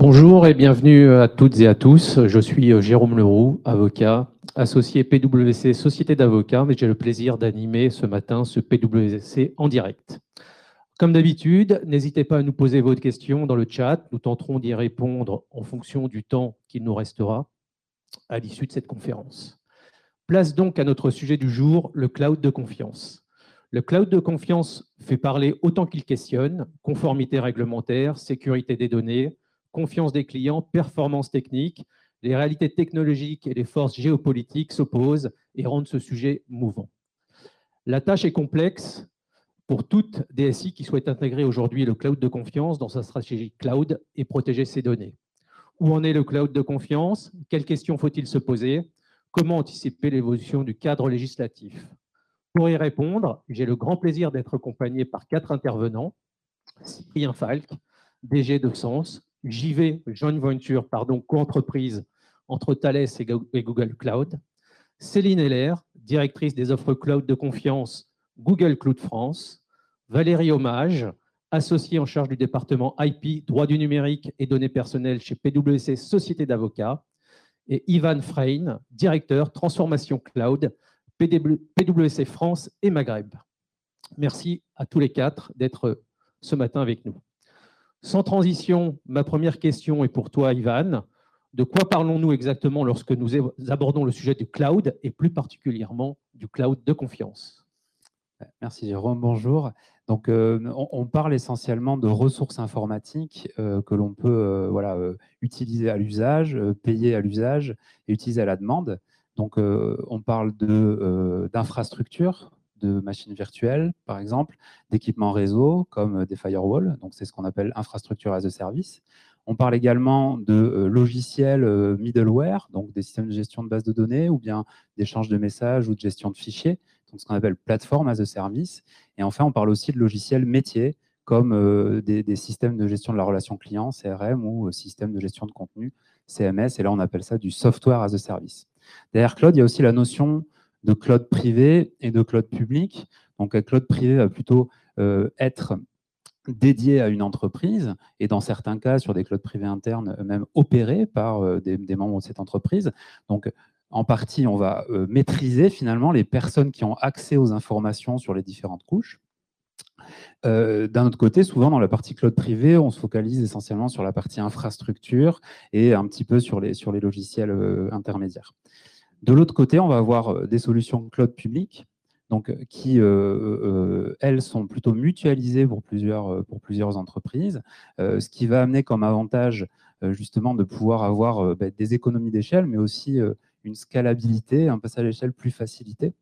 Bonjour et bienvenue à toutes et à tous. Je suis euh, Jérôme Leroux, avocat, associé PwC Société d'avocats, mais j'ai le plaisir d'animer ce matin ce PwC en direct. Comme d'habitude, n'hésitez pas à nous poser vos questions dans le chat. Nous tenterons d'y répondre en fonction du temps qu'il nous restera à l'issue de cette conférence. Place donc à notre sujet du jour, le cloud de confiance. Le cloud de confiance fait parler autant qu'il questionne, conformité réglementaire, sécurité des données, confiance des clients, performance technique, les réalités technologiques et les forces géopolitiques s'opposent et rendent ce sujet mouvant. La tâche est complexe pour toute DSI qui souhaite intégrer aujourd'hui le cloud de confiance dans sa stratégie cloud et protéger ses données. Où en est le cloud de confiance? Quelles questions faut-il se poser? Comment anticiper l'évolution du cadre législatif? Pour y répondre, j'ai le grand plaisir d'être accompagné par quatre intervenants. Cyprien Falk, DG de Sens, JV, joint venture, pardon, co-entreprise entre Thales et Google Cloud. Céline Heller, directrice des offres cloud de confiance Google Cloud France. Valérie Hommage, associée en charge du département IP, droit du numérique et données personnelles chez PwC Société d'avocats. Et Ivan Frein, directeur transformation cloud PwC France et Maghreb. Merci à tous les quatre d'être ce matin avec nous. Sans transition, ma première question est pour toi, Ivan. De quoi parlons-nous exactement lorsque nous abordons le sujet du cloud et plus particulièrement du cloud de confiance? Merci Jérôme, bonjour. Donc, euh, on, parle essentiellement de ressources informatiques euh, que l'on peut euh, voilà, utiliser à l'usage, payer à l'usage et utiliser à la demande. Donc, on parle d'infrastructures, de machines virtuelles, par exemple, d'équipements réseau, comme des firewalls, donc c'est ce qu'on appelle infrastructure as a service. On parle également de euh, logiciels euh, middleware, donc des systèmes de gestion de bases de données, ou bien d'échange de messages ou de gestion de fichiers, donc ce qu'on appelle plateforme as a service. Et enfin, on parle aussi de logiciels métiers, comme euh, des, des, systèmes de gestion de la relation client, CRM, ou systèmes de gestion de contenu, CMS, et là on appelle ça du software as a service. Derrière cloud, il y a aussi la notion de cloud privé et de cloud public. Donc, un cloud privé va plutôt euh, être dédié à une entreprise et dans certains cas, sur des clouds privés internes, même opérés par euh, des, membres de cette entreprise. Donc, en partie, on va euh, maîtriser finalement les personnes qui ont accès aux informations sur les différentes couches. D'un autre côté, souvent dans la partie cloud privé, on se focalise essentiellement sur la partie infrastructure et un petit peu sur les logiciels intermédiaires. De l'autre côté, on va avoir euh, des solutions cloud publiques donc, euh, qui, euh, elles, sont plutôt mutualisées pour plusieurs, entreprises, ce qui va amener comme avantage justement de pouvoir avoir bah, des économies d'échelle, mais aussi une scalabilité, un passage à l'échelle plus facilité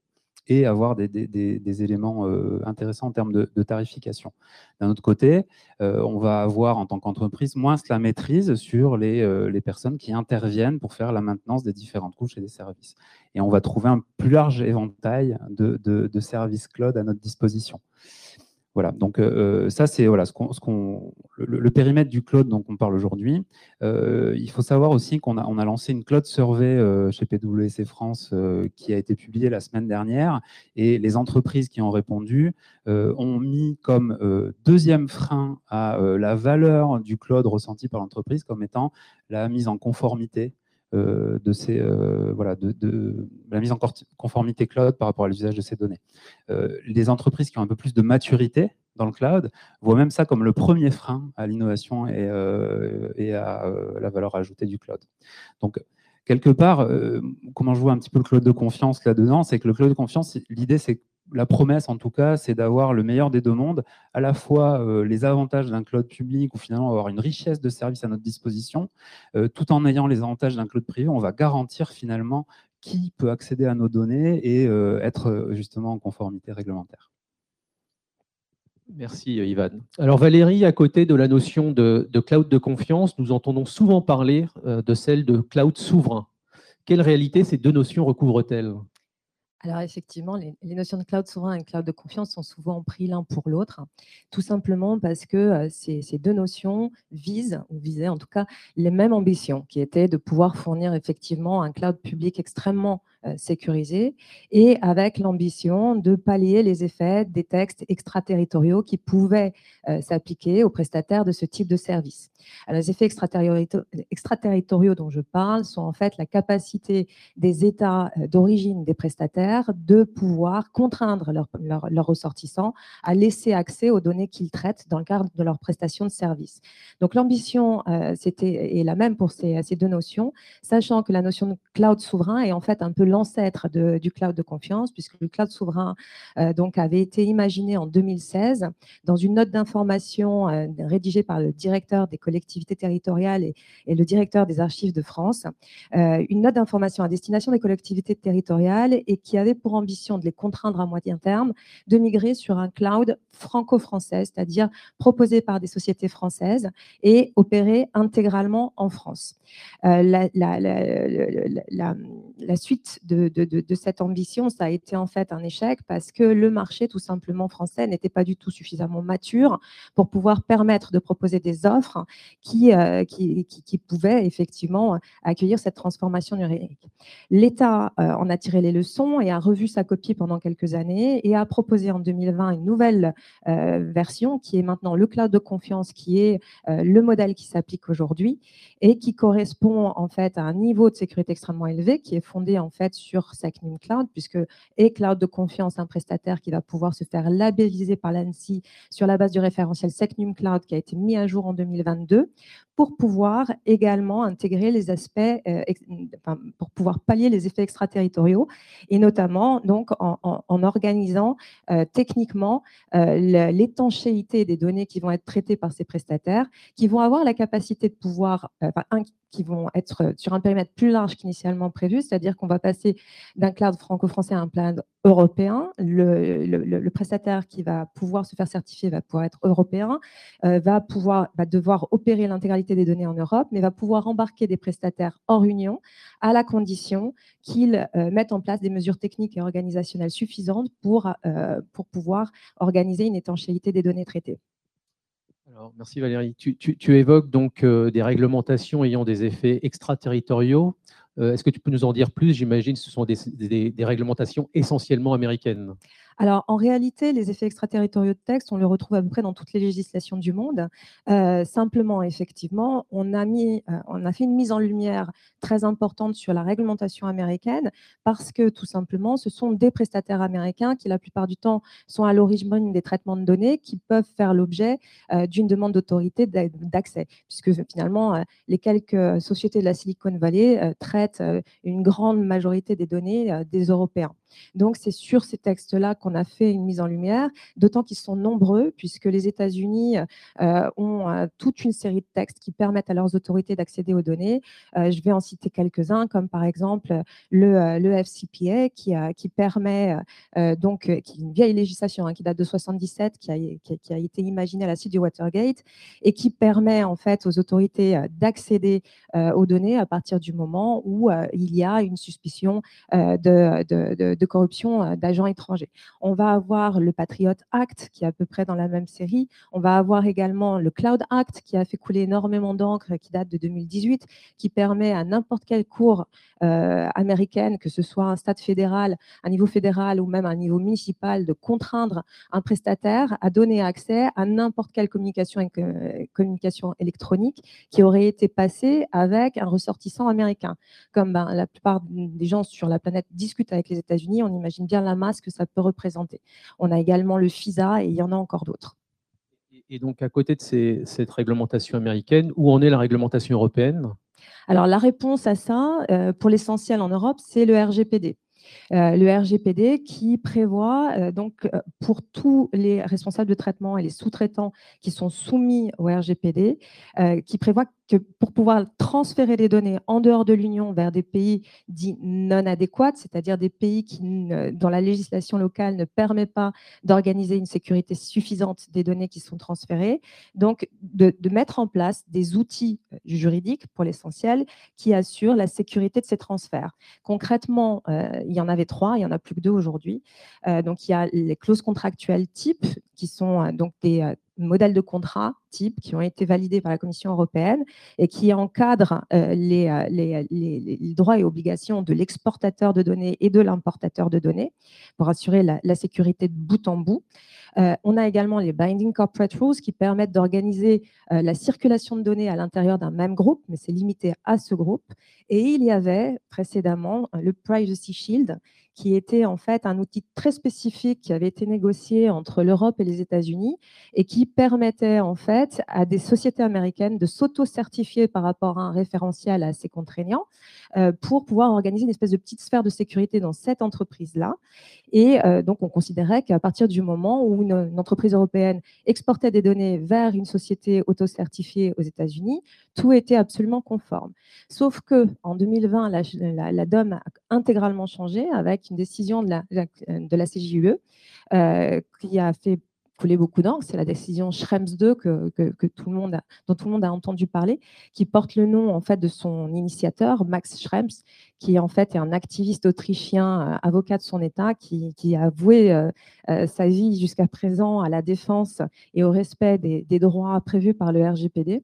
et avoir des, éléments euh, intéressants en termes de, tarification. D'un autre côté, euh, on va avoir en tant qu'entreprise moins la maîtrise sur les, euh, les, personnes qui interviennent pour faire la maintenance des différentes couches et des services. Et on va trouver un plus large éventail de services cloud à notre disposition. Voilà, donc euh, euh, ça c'est voilà, ce qu'on, le, périmètre du cloud dont on parle aujourd'hui. Euh, il faut savoir aussi qu'on a, on a lancé une cloud survey chez PwC France qui a été publiée la semaine dernière et les entreprises qui ont répondu ont mis comme deuxième frein à la valeur du cloud ressenti par l'entreprise comme étant la mise en conformité euh, de, ces, euh, voilà, de, la mise en conformité cloud par rapport à l'usage de ces données. Euh, les entreprises qui ont un peu plus de maturité dans le cloud voient même ça comme le premier frein à l'innovation et, et, à la valeur ajoutée du cloud. Donc, quelque part, comment je vois un petit peu le cloud de confiance là-dedans, c'est que le cloud de confiance, l'idée, c'est la promesse, en tout cas, c'est d'avoir le meilleur des deux mondes, à la fois euh, les avantages d'un cloud public, où finalement avoir une richesse de services à notre disposition, euh, tout en ayant les avantages d'un cloud privé, on va garantir finalement qui peut accéder à nos données et euh, être justement en conformité réglementaire. Merci Ivan. Alors Valérie, à côté de la notion de, de cloud de confiance, nous entendons souvent parler de celle de cloud souverain. Quelle réalité ces deux notions recouvrent-elles? Alors effectivement, les, notions de cloud souverain et cloud de confiance sont souvent pris l'un pour l'autre, tout simplement parce que euh, ces, deux notions visent, ou visaient en tout cas, les mêmes ambitions, qui étaient de pouvoir fournir effectivement un cloud public extrêmement sécurisés et avec l'ambition de pallier les effets des textes extraterritoriaux qui pouvaient s'appliquer aux prestataires de ce type de service. les effets extraterritoriaux dont je parle sont en fait la capacité des États d'origine des prestataires de pouvoir contraindre leurs ressortissants à laisser accès aux données qu'ils traitent dans le cadre de leur prestation de service. Donc l'ambition est la même pour ces, ces deux notions, sachant que la notion de cloud souverain est en fait un peu l'ancêtre du cloud de confiance, puisque le cloud souverain euh, donc, avait été imaginé en 2016 dans une note d'information euh, rédigée par le directeur des collectivités territoriales et, le directeur des archives de France, euh, une note d'information à destination des collectivités territoriales et qui avait pour ambition de les contraindre à moyen terme de migrer sur un cloud franco-français, c'est-à-dire proposé par des sociétés françaises et opéré intégralement en France. la, la, suite de, cette ambition, ça a été en fait un échec parce que le marché tout simplement français n'était pas du tout suffisamment mature pour pouvoir permettre de proposer des offres qui, euh, qui, pouvaient effectivement accueillir cette transformation numérique. L'État euh, en a tiré les leçons et a revu sa copie pendant quelques années et a proposé en 2020 une nouvelle euh, version qui est maintenant le cloud de confiance, qui est le modèle qui s'applique aujourd'hui et qui correspond en fait à un niveau de sécurité extrêmement élevé qui est fondé en fait sur Secnum Cloud, puisque et cloud de confiance, un prestataire qui va pouvoir se faire labelliser par l'ANSI sur la base du référentiel Secnum Cloud qui a été mis à jour en 2022 pour pouvoir également intégrer les aspects, euh, pour pouvoir pallier les effets extraterritoriaux, et notamment donc en, organisant euh, techniquement euh, l'étanchéité des données qui vont être traitées par ces prestataires, qui vont avoir la capacité de pouvoir, qui vont être sur un périmètre plus large qu'initialement prévu, c'est-à-dire qu'on va passer d'un cloud franco-français à un cloud européen. Le, prestataire qui va pouvoir se faire certifier va pouvoir être européen, va pouvoir va devoir opérer l'intégralité des données en Europe, mais va pouvoir embarquer des prestataires hors Union à la condition qu'ils euh, mettent en place des mesures techniques et organisationnelles suffisantes pour, euh, pour pouvoir organiser une étanchéité des données traitées. Alors, merci Valérie. Tu, évoques donc euh, des réglementations ayant des effets extraterritoriaux. Est-ce que tu peux nous en dire plus? J'imagine que ce sont des réglementations essentiellement américaines. Alors, en réalité, les effets extraterritoriaux de texte, on les retrouve à peu près dans toutes les législations du monde. Euh, simplement, effectivement, on a, mis, euh, on a fait une mise en lumière très importante sur la réglementation américaine parce que, tout simplement, ce sont des prestataires américains qui, la plupart du temps, sont à l'origine des traitements de données qui peuvent faire l'objet euh, d'une demande d'autorité d'accès, puisque finalement, les quelques sociétés de la Silicon Valley traitent une grande majorité des données des Européens. Donc, c'est sur ces textes-là qu'on a fait une mise en lumière, d'autant qu'ils sont nombreux, puisque les États-Unis euh, ont euh, toute une série de textes qui permettent à leurs autorités d'accéder aux données. Euh, je vais en citer quelques-uns, comme par exemple le, FCPA, qui, permet, donc, qui est une vieille législation hein, qui date de 77, qui a, été imaginée à la suite du Watergate, et qui permet en fait aux autorités d'accéder aux données à partir du moment où il y a une suspicion de corruption d'agents étrangers. On va avoir le Patriot Act qui est à peu près dans la même série. On va avoir également le Cloud Act qui a fait couler énormément d'encre, qui date de 2018, qui permet à n'importe quelle cour euh, américaine, que ce soit un stade fédéral, un niveau fédéral ou même un niveau municipal, de contraindre un prestataire à donner accès à n'importe quelle communication, communication électronique qui aurait été passée avec un ressortissant américain. Comme ben, la plupart des gens sur la planète discutent avec les États-Unis, on imagine bien la masse que ça peut représenter. On a également le FISA et il y en a encore d'autres. Et donc, à côté de cette réglementation américaine, où en est la réglementation européenne? Alors, la réponse à ça, euh, pour l'essentiel en Europe, c'est le RGPD. Euh, le RGPD qui prévoit euh, donc pour tous les responsables de traitement et les sous-traitants qui sont soumis au RGPD, qui prévoit que pour pouvoir transférer les données en dehors de l'Union vers des pays dits non adéquats, c'est-à-dire des pays qui, dont la législation locale ne permet pas d'organiser une sécurité suffisante des données qui sont transférées, donc de, mettre en place des outils euh, juridiques, pour l'essentiel, qui assurent la sécurité de ces transferts. Concrètement, euh, il y en avait trois, il n'y en a plus que deux aujourd'hui. donc, il y a les clauses contractuelles types, qui sont donc des modèles de contrat type qui ont été validés par la Commission européenne et qui encadrent les, droits et obligations de l'exportateur de données et de l'importateur de données pour assurer la, sécurité de bout en bout. On a également les Binding Corporate Rules qui permettent d'organiser la circulation de données à l'intérieur d'un même groupe, mais c'est limité à ce groupe. Et il y avait précédemment le Privacy Shield qui était en fait un outil très spécifique qui avait été négocié entre l'Europe et les États-Unis et qui permettait en fait à des sociétés américaines de s'auto-certifier par rapport à un référentiel assez contraignant euh, pour pouvoir organiser une espèce de petite sphère de sécurité dans cette entreprise-là. Et euh, donc, on considérait qu'à partir du moment où une, entreprise européenne exportait des données vers une société auto-certifiée aux États-Unis, tout était absolument conforme. Sauf que en 2020, la, DOM a intégralement changé avec une décision de la, CJUE euh, qui a fait couler beaucoup d'encre. C'est la décision Schrems 2 que, tout le monde dont tout le monde a entendu parler, qui porte le nom en fait de son initiateur, Max Schrems, qui en fait est un activiste autrichien, euh, avocat de son État, qui, a voué euh, euh, sa vie jusqu'à présent à la défense et au respect des droits prévus par le RGPD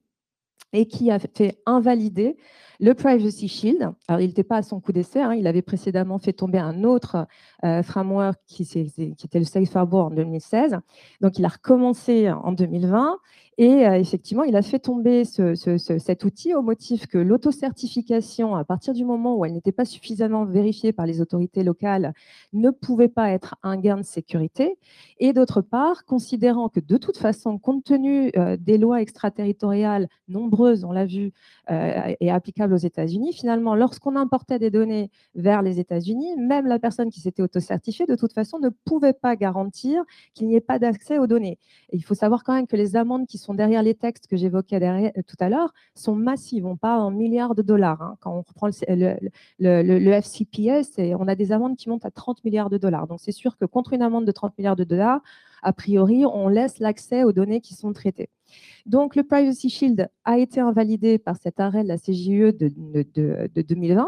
et qui a fait invalider le Privacy Shield. Alors, il n'était pas à son coup d'essai, hein. il avait précédemment fait tomber un autre euh, framework qui, qui, était le Safe Harbor en 2016. Donc, il a recommencé en 2020 et euh, effectivement, il a fait tomber cet outil au motif que l'autocertification, à partir du moment où elle n'était pas suffisamment vérifiée par les autorités locales, ne pouvait pas être un gain de sécurité. Et d'autre part, considérant que de toute façon, compte tenu euh, des lois extraterritoriales nombreuses, on l'a vu, euh, et applicables aux États-Unis, finalement, lorsqu'on importait des données vers les États-Unis, même la personne qui s'était autocertifiée, de toute façon, ne pouvait pas garantir qu'il n'y ait pas d'accès aux données. Il faut savoir quand même que les amendes qui sont derrière les textes que j'évoquais euh, tout à l'heure sont massives. On parle en milliards de dollars. Hein. Quand on reprend le, le, FCPS, on a des amendes qui montent à 30 milliards de dollars. Donc c'est sûr que contre une amende de 30 milliards de dollars, a priori, on laisse l'accès aux données qui sont traitées. Donc, le Privacy Shield a été invalidé par cet arrêt de la CJE de, de 2020,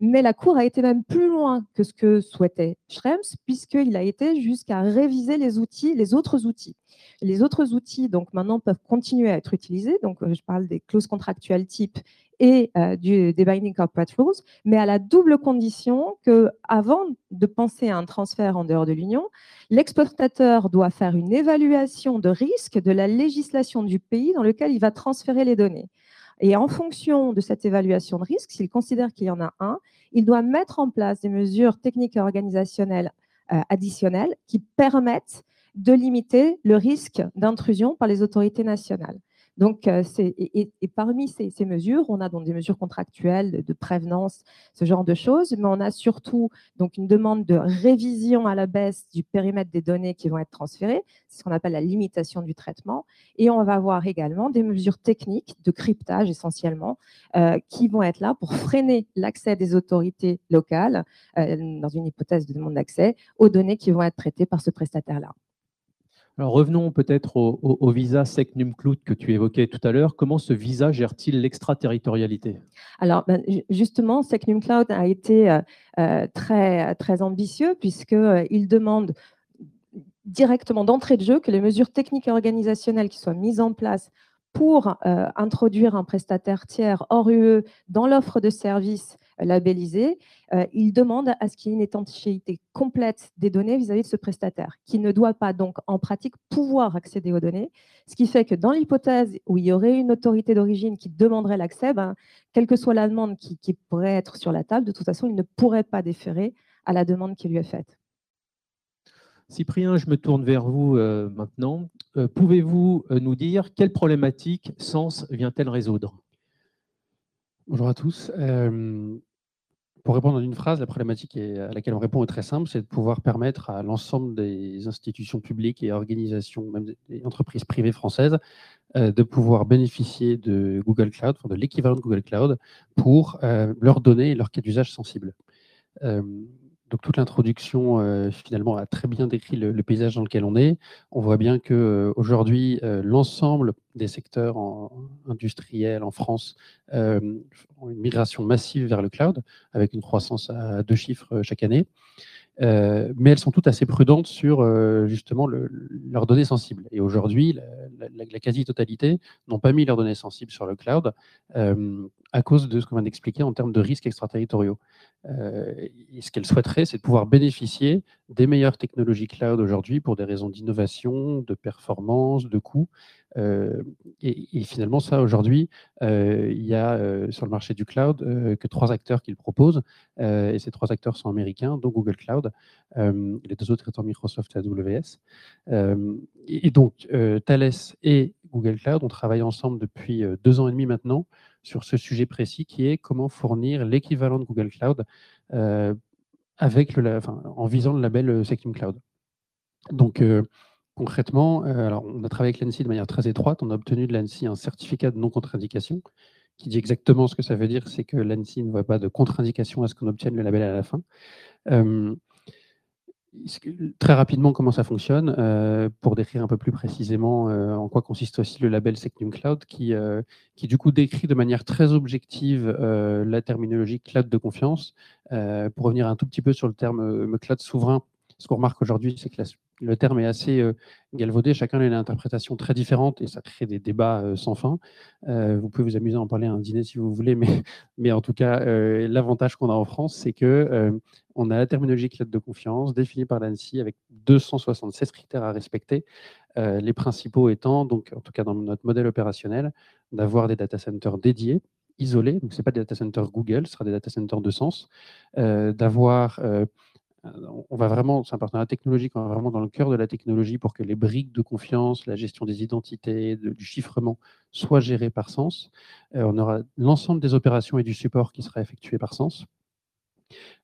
mais la Cour a été même plus loin que ce que souhaitait Schrems, puisqu'il a été jusqu'à réviser les outils, les autres outils. Les autres outils, donc maintenant, peuvent continuer à être utilisés. Donc, euh, je parle des clauses contractuelles type et euh, du, des Binding Corporate Rules, mais à la double condition que, avant de penser à un transfert en dehors de l'Union, l'exportateur doit faire une évaluation de risque de la législation du pays dans lequel il va transférer les données. Et en fonction de cette évaluation de risque, s'il considère qu'il y en a un, il doit mettre en place des mesures techniques et organisationnelles euh, additionnelles qui permettent de limiter le risque d'intrusion par les autorités nationales. Donc, euh, et, parmi ces, mesures, on a donc des mesures contractuelles de, prévenance, ce genre de choses, mais on a surtout donc une demande de révision à la baisse du périmètre des données qui vont être transférées, c'est ce qu'on appelle la limitation du traitement, et on va avoir également des mesures techniques de cryptage essentiellement, euh, qui vont être là pour freiner l'accès des autorités locales, euh, dans une hypothèse de demande d'accès, aux données qui vont être traitées par ce prestataire-là. Revenons peut-être au, visa SecNumCloud que tu évoquais tout à l'heure. Comment ce visa gère-t-il l'extraterritorialité? Alors ben, justement, SecNumCloud a été euh, euh, très, très ambitieux puisqu'il euh, demande directement d'entrée de jeu que les mesures techniques et organisationnelles qui soient mises en place pour introduire un prestataire tiers hors UE dans l'offre de services labellisé, euh, il demande à ce qu'il y ait une étanchéité complète des données vis-à-vis de ce prestataire, qui ne doit pas donc en pratique pouvoir accéder aux données, ce qui fait que dans l'hypothèse où il y aurait une autorité d'origine qui demanderait l'accès, ben, quelle que soit la demande qui, pourrait être sur la table, de toute façon, il ne pourrait pas déférer à la demande qui lui est faite. Cyprien, je me tourne vers vous euh, maintenant. Euh, pouvez-vous nous dire quelle problématique Sens vient-elle résoudre? Bonjour à tous. pour répondre en une phrase, la problématique à laquelle on répond est très simple, c'est de pouvoir permettre à l'ensemble des institutions publiques et organisations, même des entreprises privées françaises, de pouvoir bénéficier de Google Cloud, de l'équivalent de Google Cloud, pour leurs données et leurs cas d'usage sensibles. Donc toute l'introduction euh, finalement a très bien décrit le, paysage dans lequel on est. On voit bien que euh, aujourd'hui euh, l'ensemble des secteurs industriels en France ont une migration massive vers le cloud avec une croissance à deux chiffres chaque année. Mais elles sont toutes assez prudentes sur justement leurs données sensibles. Et aujourd'hui, la, quasi-totalité n'ont pas mis leurs données sensibles sur le cloud à cause de ce qu'on vient d'expliquer en termes de risques extraterritoriaux. Et ce qu'elles souhaiteraient, c'est de pouvoir bénéficier des meilleures technologies cloud aujourd'hui pour des raisons d'innovation, de performance, de coût. Euh, et, finalement, ça, aujourd'hui, euh, il y a euh, sur le marché du cloud que trois acteurs qui le proposent. et ces trois acteurs sont américains, dont Google Cloud. les deux autres étant Microsoft et AWS. Et, et, donc, Thales et Google Cloud ont travaillé ensemble depuis deux ans et demi maintenant sur ce sujet précis qui est comment fournir l'équivalent de Google Cloud avec le, enfin, en visant le label Sectum Cloud. Donc, Concrètement, euh, alors on a travaillé avec l'ANSI de manière très étroite. On a obtenu de l'ANSI un certificat de non-contre-indication qui dit exactement ce que ça veut dire, c'est que l'ANSI ne voit pas de contre-indication à ce qu'on obtienne le label à la fin. Euh, très rapidement, comment ça fonctionne euh, Pour décrire un peu plus précisément en quoi consiste aussi le label Secnum Cloud, qui, qui du coup décrit de manière très objective la terminologie cloud de confiance. pour revenir un tout petit peu sur le terme cloud souverain, ce qu'on remarque aujourd'hui, c'est que le terme est assez euh, galvaudé, chacun a une interprétation très différente et ça crée des débats euh, sans fin. Euh, vous pouvez vous amuser à en parler à un dîner si vous voulez, mais, mais en tout cas, l'avantage qu'on a en France, c'est que on a la terminologie cloud de confiance définie par l'ANSI avec 276 critères à respecter. les principaux étant, donc en tout cas dans notre modèle opérationnel, d'avoir des data centers dédiés isolés, donc ce n'est pas des data centers Google, ce sera des data centers de sens, d'avoir on va vraiment, c'est un partenariat technologique, on va vraiment dans le cœur de la technologie pour que les briques de confiance, la gestion des identités, du chiffrement soient gérées par Sens. Euh, on aura l'ensemble des opérations et du support qui sera effectué par Sens.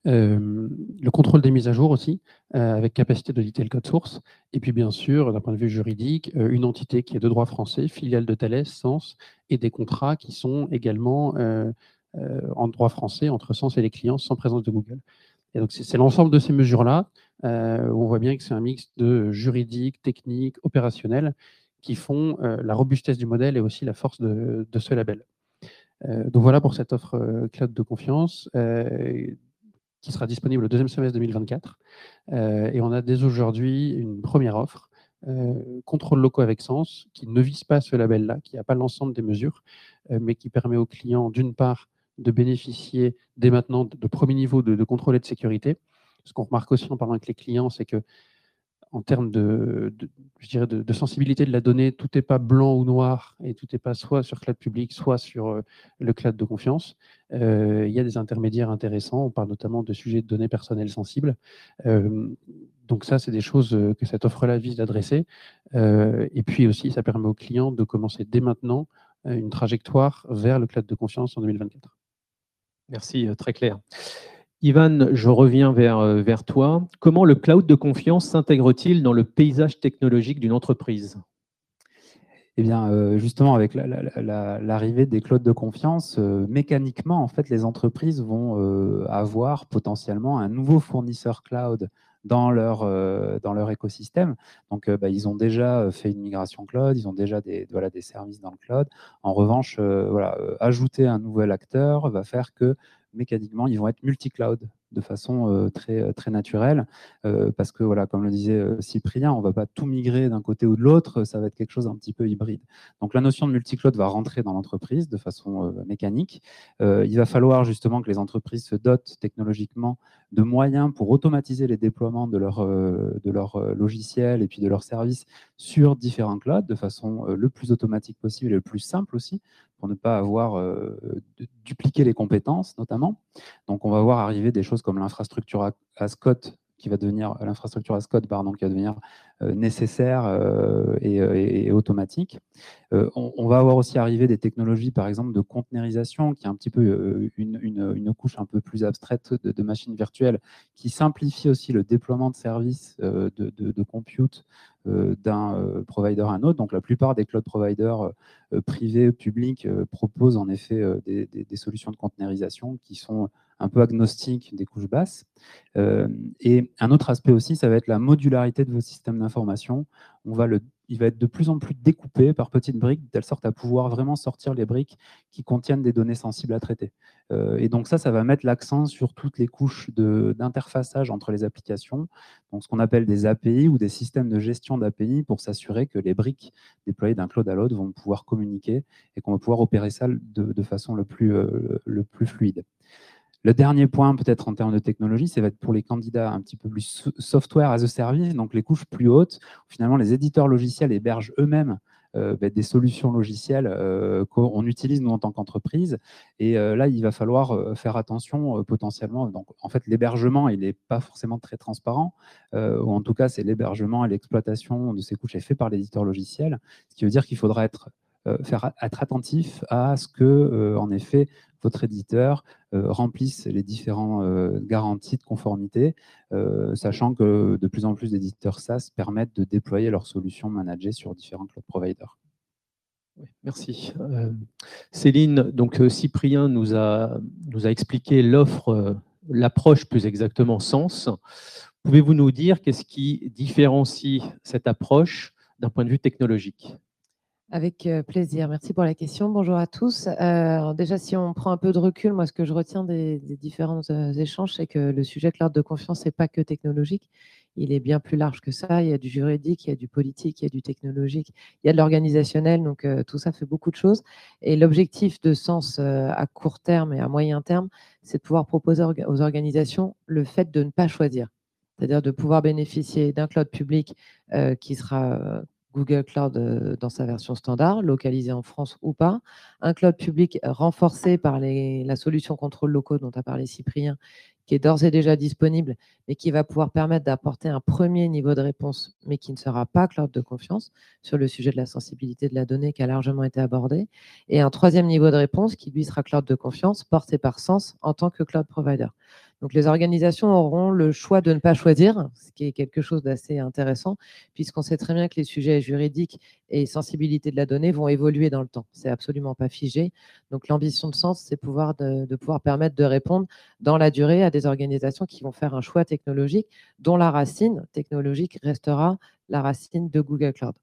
Euh, le contrôle des mises à jour aussi, euh, avec capacité d'auditer le code source. Et puis bien sûr, d'un point de vue juridique, une entité qui est de droit français, filiale de Thales, Sens, et des contrats qui sont également en droit français entre Sens et les clients sans présence de Google. C'est l'ensemble de ces mesures-là euh, où on voit bien que c'est un mix de juridique, technique, opérationnel qui font euh, la robustesse du modèle et aussi la force de, ce label. Euh, donc voilà pour cette offre cloud de confiance qui sera disponible au deuxième semestre 2024. et on a dès aujourd'hui une première offre, contrôle locaux avec sens, qui ne vise pas ce label-là, qui n'a pas l'ensemble des mesures, mais qui permet aux clients d'une part de bénéficier dès maintenant de, premiers niveaux de, contrôle et de sécurité. Ce qu'on remarque aussi en parlant avec les clients, c'est que en termes de, je dirais de, sensibilité de la donnée, tout n'est pas blanc ou noir et tout n'est pas soit sur cloud public, soit sur euh, le cloud de confiance. Euh, il y a des intermédiaires intéressants. On parle notamment de sujets de données personnelles sensibles. Euh, donc ça, c'est des choses que cette offre-là vise d'adresser. et puis aussi, ça permet aux clients de commencer dès maintenant une trajectoire vers le cloud de confiance en 2024. Merci, euh, très clair. Ivan, je reviens vers, euh, vers toi. Comment le cloud de confiance s'intègre-t-il dans le paysage technologique d'une entreprise? Eh bien, euh, justement, avec l'arrivée des clouds de confiance, mécaniquement, en fait, les entreprises vont avoir potentiellement un nouveau fournisseur cloud dans leur, dans leur écosystème. Donc, bah, ils ont déjà fait une migration cloud, ils ont déjà des, voilà, des services dans le cloud. En revanche, voilà, ajouter un nouvel acteur va faire que mécaniquement, ils vont être multi-cloud de façon euh, très, euh, très naturelle, euh, parce que, voilà, comme le disait Cyprien, on ne va pas tout migrer d'un côté ou de l'autre, ça va être quelque chose un petit peu hybride. Donc la notion de multi-cloud va rentrer dans l'entreprise de façon mécanique. il va falloir justement que les entreprises se dotent technologiquement de moyens pour automatiser les déploiements de leur, de leur logiciel et puis de leurs services sur différents clouds de façon le plus automatique possible et le plus simple aussi, pour ne pas avoir euh, dupliqué les compétences notamment. Donc on va voir arriver des choses comme l'infrastructure à Scott qui va devenir l'infrastructure à Scott, pardon, qui va devenir euh, nécessaire euh, et, automatique. On, va avoir aussi arrivé des technologies, par exemple, de conteneurisation, qui est un petit peu une, couche un peu plus abstraite de, machines virtuelles, qui simplifie aussi le déploiement de services de, de, compute d'un provider à un autre. Donc la plupart des cloud providers privés, publics, proposent en effet des, des, solutions de conteneurisation qui sont un peu agnostique des couches basses. et un autre aspect aussi, ça va être la modularité de vos systèmes d'information. On va le il va être de plus en plus découpé par petites briques, de telle sorte à pouvoir vraiment sortir les briques qui contiennent des données sensibles à traiter. Euh, et donc ça, ça va mettre l'accent sur toutes les couches d'interfaçage entre les applications, donc ce qu'on appelle des API ou des systèmes de gestion d'API pour s'assurer que les briques déployées d'un cloud à l'autre vont pouvoir communiquer et qu'on va pouvoir opérer ça de, façon le plus, euh, le plus fluide. Le dernier point, peut-être en termes de technologie, ça va être pour les candidats un petit peu plus software as a service, donc les couches plus hautes. Finalement, les éditeurs logiciels hébergent eux-mêmes euh, bah, des solutions logicielles euh, qu'on utilise nous en tant qu'entreprise. Et euh, là, il va falloir faire attention potentiellement. Donc, en fait, l'hébergement, il n'est pas forcément très transparent, ou en tout cas, c'est l'hébergement et l'exploitation de ces couches est fait par l'éditeur logiciel, ce qui veut dire qu'il faudra être faire être attentif à ce que, en effet, votre éditeur euh, remplisse les différentes euh, garanties de conformité, euh, sachant que de plus en plus d'éditeurs SaaS permettent de déployer leurs solutions managées sur différents cloud providers. merci. Céline, donc Cyprien nous a, nous a expliqué l'offre, l'approche plus exactement sens. Pouvez-vous nous dire qu'est-ce qui différencie cette approche d'un point de vue technologique? Avec plaisir. Merci pour la question. Bonjour à tous. déjà, si on prend un peu de recul, moi, ce que je retiens des, différents échanges, c'est que le sujet de l'ordre de confiance n'est pas que technologique. Il est bien plus large que ça. Il y a du juridique, il y a du politique, il y a du technologique, il y a de l'organisationnel. Donc, tout ça fait beaucoup de choses. Et l'objectif de sens à court terme et à moyen terme, c'est de pouvoir proposer aux organisations le fait de ne pas choisir. C'est-à-dire de pouvoir bénéficier d'un cloud public qui sera Google Cloud euh, dans sa version standard, localisé en France ou pas, un cloud public renforcé par la solution contrôle locaux dont a parlé Cyprien, qui est d'ores et déjà disponible, mais qui va pouvoir permettre d'apporter un premier niveau de réponse, mais qui ne sera pas cloud de confiance sur le sujet de la sensibilité de la donnée qui a largement été abordé, et un troisième niveau de réponse qui lui sera cloud de confiance, porté par Sens en tant que cloud provider. Donc, les organisations auront le choix de ne pas choisir, ce qui est quelque chose d'assez intéressant, puisqu'on sait très bien que les sujets juridiques et sensibilité de la donnée vont évoluer dans le temps. C'est absolument pas figé. Donc, l'ambition de sens, c'est de, pouvoir permettre de répondre dans la durée à des organisations qui vont faire un choix technologique dont la racine technologique restera la racine de Google Cloud.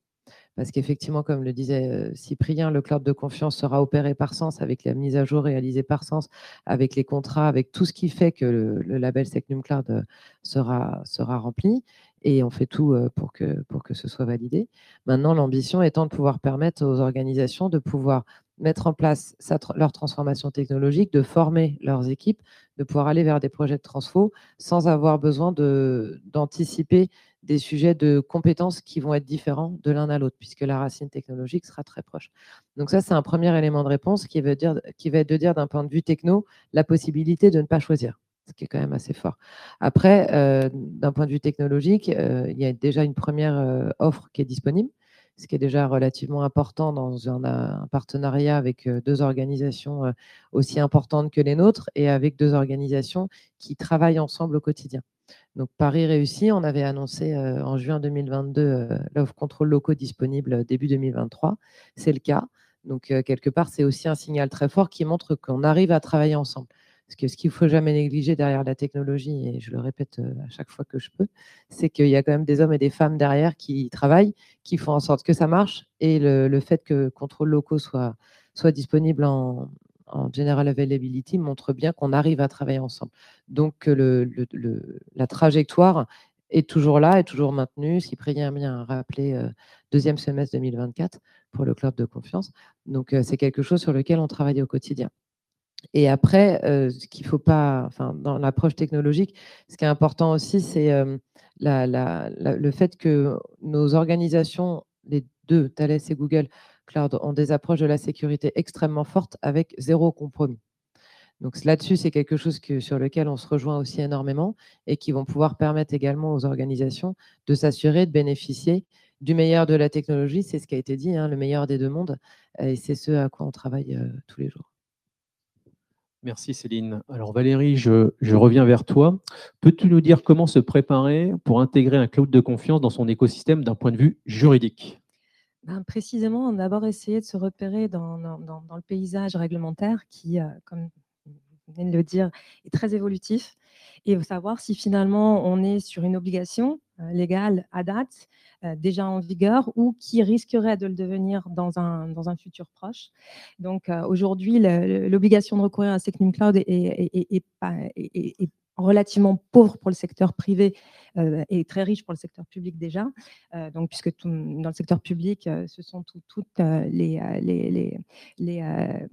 Parce qu'effectivement, comme le disait euh, Cyprien, le cloud de confiance sera opéré par Sens avec la mise à jour réalisée par Sens, avec les contrats, avec tout ce qui fait que le, label Secnum Cloud euh, sera, rempli. Et on fait tout euh, pour que ce soit validé. Maintenant, l'ambition étant de pouvoir permettre aux organisations de pouvoir mettre en place leur transformation technologique, de former leurs équipes, de pouvoir aller vers des projets de transfo sans avoir besoin d'anticiper des sujets de compétences qui vont être différents de l'un à l'autre, puisque la racine technologique sera très proche. Donc ça, c'est un premier élément de réponse qui, va être de dire d'un point de vue techno, la possibilité de ne pas choisir, ce qui est quand même assez fort. Après, euh, d'un point de vue technologique, euh, il y a déjà une première euh, offre qui est disponible, ce qui est déjà relativement important dans un, partenariat avec deux organisations aussi importantes que les nôtres et avec deux organisations qui travaillent ensemble au quotidien. Donc Paris réussi, on avait annoncé euh, en juin 2022 euh, l'offre contrôle locaux disponible euh, début 2023. C'est le cas. Donc quelque part, c'est aussi un signal très fort qui montre qu'on arrive à travailler ensemble. Parce que ce qu'il ne faut jamais négliger derrière la technologie, et je le répète à chaque fois que je peux, c'est qu'il y a quand même des hommes et des femmes derrière qui travaillent, qui font en sorte que ça marche. Et le, fait que contrôle locaux soit, disponible en, en general availability montre bien qu'on arrive à travailler ensemble. Donc la trajectoire est toujours là, est toujours maintenue. Cyprien bien rappelé euh, deuxième semestre 2024 pour le club de confiance. Donc euh, c'est quelque chose sur lequel on travaille au quotidien. Et après, euh, ce qu'il faut pas, enfin, dans l'approche technologique, ce qui est important aussi, c'est le fait que nos organisations, les deux, Thales et Google, Cloud ont des approches de la sécurité extrêmement fortes avec zéro compromis. Donc là-dessus, c'est quelque chose sur lequel on se rejoint aussi énormément et qui vont pouvoir permettre également aux organisations de s'assurer de bénéficier du meilleur de la technologie. C'est ce qui a été dit, hein, le meilleur des deux mondes. Et c'est ce à quoi on travaille euh, tous les jours. Merci Céline. Alors Valérie, je, reviens vers toi. Peux-tu nous dire comment se préparer pour intégrer un cloud de confiance dans son écosystème d'un point de vue juridique? Ben, précisément, on a d'abord essayé de se repérer dans, dans, le paysage réglementaire qui, euh, comme venez de le dire, est très évolutif et savoir si finalement on est sur une obligation légale à date déjà en vigueur ou qui risquerait de le devenir dans un, dans un futur proche. Donc aujourd'hui, l'obligation de recourir à Secnum Cloud est, est, est, relativement pauvre pour le secteur privé et très riche pour le secteur public déjà. donc, puisque dans le secteur public, ce sont toutes les, les, les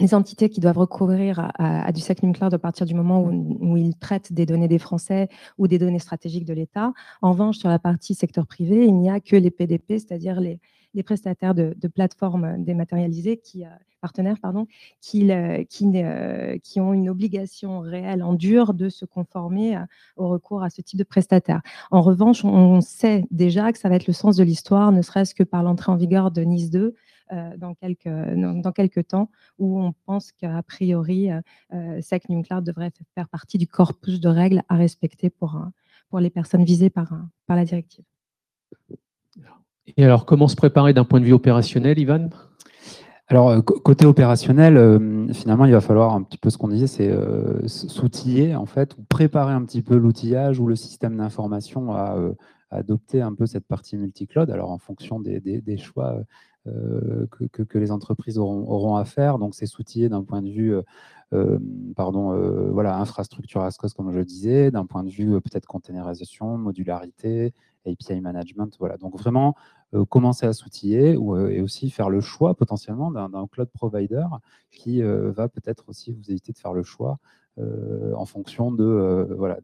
les entités qui doivent recourir à, du Secnum Cloud à partir du moment où, ils traitent des données des Français ou des données stratégiques de l'État. En revanche, sur la partie secteur privé, il n'y a que les PDP, c'est-à-dire les, prestataires de, plateformes dématérialisées, qui, euh, partenaires, pardon, qui, euh, qui, ont une obligation réelle en dur de se conformer euh, au recours à ce type de prestataire. En revanche, on sait déjà que ça va être le sens de l'histoire, ne serait-ce que par l'entrée en vigueur de Nice 2, euh, dans, quelques, dans, quelques temps, où on pense qu'a priori, euh, euh, SecNum Cloud devrait faire partie du corpus de règles à respecter pour, pour les personnes visées par, par la directive. Et alors, comment se préparer d'un point de vue opérationnel, Ivan? Alors, côté opérationnel, finalement, il va falloir un petit peu ce qu'on disait, c'est s'outiller, en fait, ou préparer un petit peu l'outillage ou le système d'information à, adopter un peu cette partie multi-cloud, alors en fonction des, des choix euh, que, les entreprises auront, à faire. Donc, c'est s'outiller d'un point de vue euh, euh, pardon, voilà, infrastructure as comme je le disais, d'un point de vue peut-être containerisation, modularité, API management. Voilà. Donc, vraiment, commencer à s'outiller et aussi faire le choix potentiellement d'un cloud provider qui va peut-être aussi vous éviter de faire le choix en fonction de, voilà,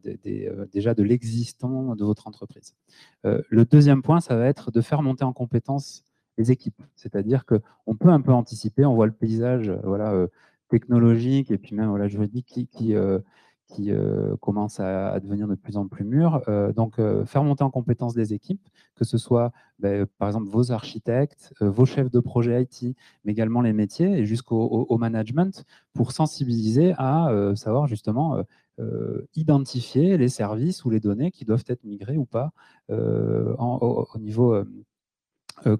déjà de l'existant de votre entreprise. le deuxième point, ça va être de faire monter en compétence les équipes. C'est-à-dire qu'on peut un peu anticiper, on voit le paysage euh, voilà, euh, technologique et puis même voilà, juridique qui, euh, commence à, devenir de plus en plus mûr. donc, faire monter en compétence des équipes, que ce soit ben, par exemple vos architectes, vos chefs de projet IT, mais également les métiers et jusqu'au management pour sensibiliser à savoir justement identifier les services ou les données qui doivent être migrées ou pas au, au, niveau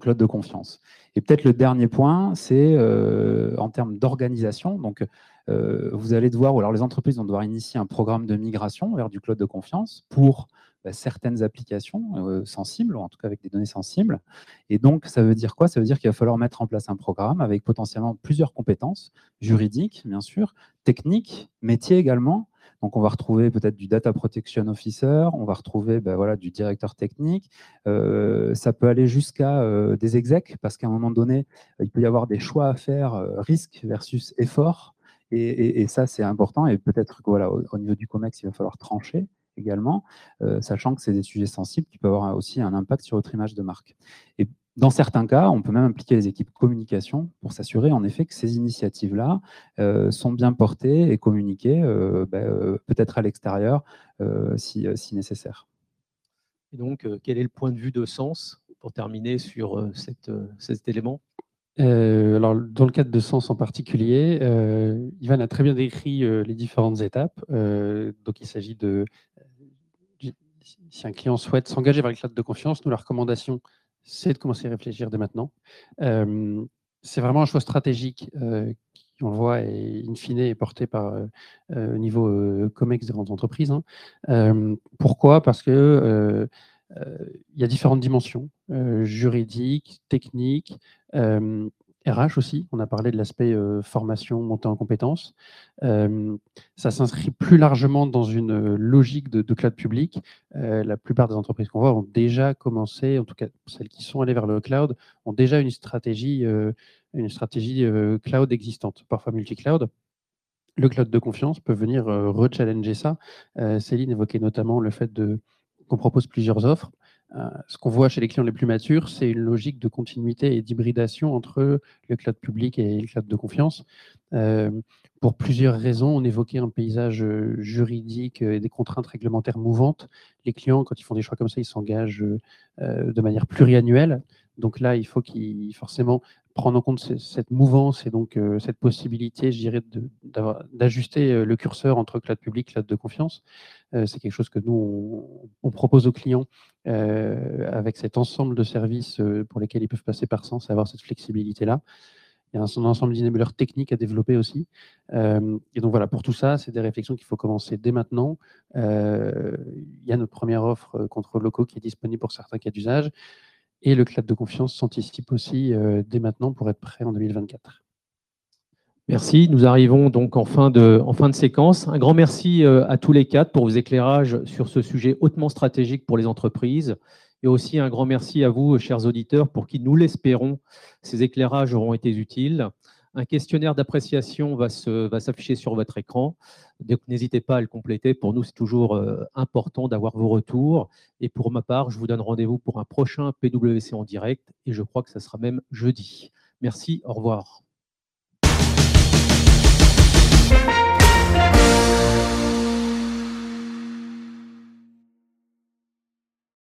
cloud de confiance. Et peut-être le dernier point, c'est euh, en termes d'organisation. Donc, euh, vous allez devoir, ou alors les entreprises vont devoir initier un programme de migration vers du cloud de confiance pour bah, certaines applications sensibles, ou en tout cas avec des données sensibles. Et donc, ça veut dire quoi? Ça veut dire qu'il va falloir mettre en place un programme avec potentiellement plusieurs compétences, juridiques, bien sûr, techniques, métiers également, donc, on va retrouver peut-être du Data Protection Officer, on va retrouver ben voilà, du directeur technique. Euh, ça peut aller jusqu'à euh, des execs, parce qu'à un moment donné, il peut y avoir des choix à faire, euh, risque versus effort. Et, ça, c'est important. Et peut-être qu'au au niveau du COMEX, il va falloir trancher également, sachant que c'est des sujets sensibles qui peuvent avoir aussi un impact sur votre image de marque. Dans certains cas, on peut même impliquer les équipes communication pour s'assurer en effet que ces initiatives-là euh, sont bien portées et communiquées, euh, ben, euh, peut-être à l'extérieur si, nécessaire. Et donc, quel est le point de vue de sens pour terminer sur cette, cet élément? Alors, dans le cadre de Sens en particulier, Ivan a très bien décrit les différentes étapes. donc, il s'agit de, si un client souhaite s'engager vers le cloud de confiance, nous, la recommandation, c'est de commencer à réfléchir dès maintenant. c'est vraiment un choix stratégique qui, on le voit, et in fine est porté par au niveau COMEX des grandes entreprises. Hein. pourquoi? Parce que il y a différentes dimensions juridiques, techniques, RH aussi, on a parlé de l'aspect formation, montée en compétences. ça s'inscrit plus largement dans une logique de, cloud public. la plupart des entreprises qu'on voit ont déjà commencé, en tout cas celles qui sont allées vers le cloud, ont déjà une stratégie, une stratégie cloud existante, parfois multi-cloud. Le cloud de confiance peut venir rechallenger ça. Céline évoquait notamment le fait qu'on propose plusieurs offres. Euh, ce qu'on voit chez les clients les plus matures, c'est une logique de continuité et d'hybridation entre le cloud public et le cloud de confiance. Euh, pour plusieurs raisons, on évoquait un paysage euh, juridique et des contraintes réglementaires mouvantes. Les clients, quand ils font des choix comme ça, ils s'engagent de manière pluriannuelle. Donc là, il faut qu'ils forcément prendre en compte cette mouvance et donc cette possibilité, je dirais, d'ajuster le curseur entre cloud public et cloud de confiance. c'est quelque chose que nous, on, propose aux clients avec cet ensemble de services pour lesquels ils peuvent passer par sens avoir cette flexibilité-là. il y a un, ensemble d'inébuleurs techniques à développer aussi. et donc voilà, pour tout ça, c'est des réflexions qu'il faut commencer dès maintenant. il y a notre première offre contre locaux qui est disponible pour certains cas d'usage. Et le cloud de confiance s'anticipe aussi dès maintenant pour être prêt en 2024. Merci. Nous arrivons donc en fin, de, en fin de séquence. Un grand merci à tous les quatre pour vos éclairages sur ce sujet hautement stratégique pour les entreprises. Et aussi un grand merci à vous, chers auditeurs, pour qui, nous l'espérons, ces éclairages auront été utiles. Un questionnaire d'appréciation va s'afficher sur votre écran. Donc n'hésitez pas à le compléter. Pour nous, c'est toujours euh, important d'avoir vos retours. Et pour ma part, je vous donne rendez-vous pour un prochain PWC en direct. Et je crois que ça sera même jeudi. Merci, au revoir.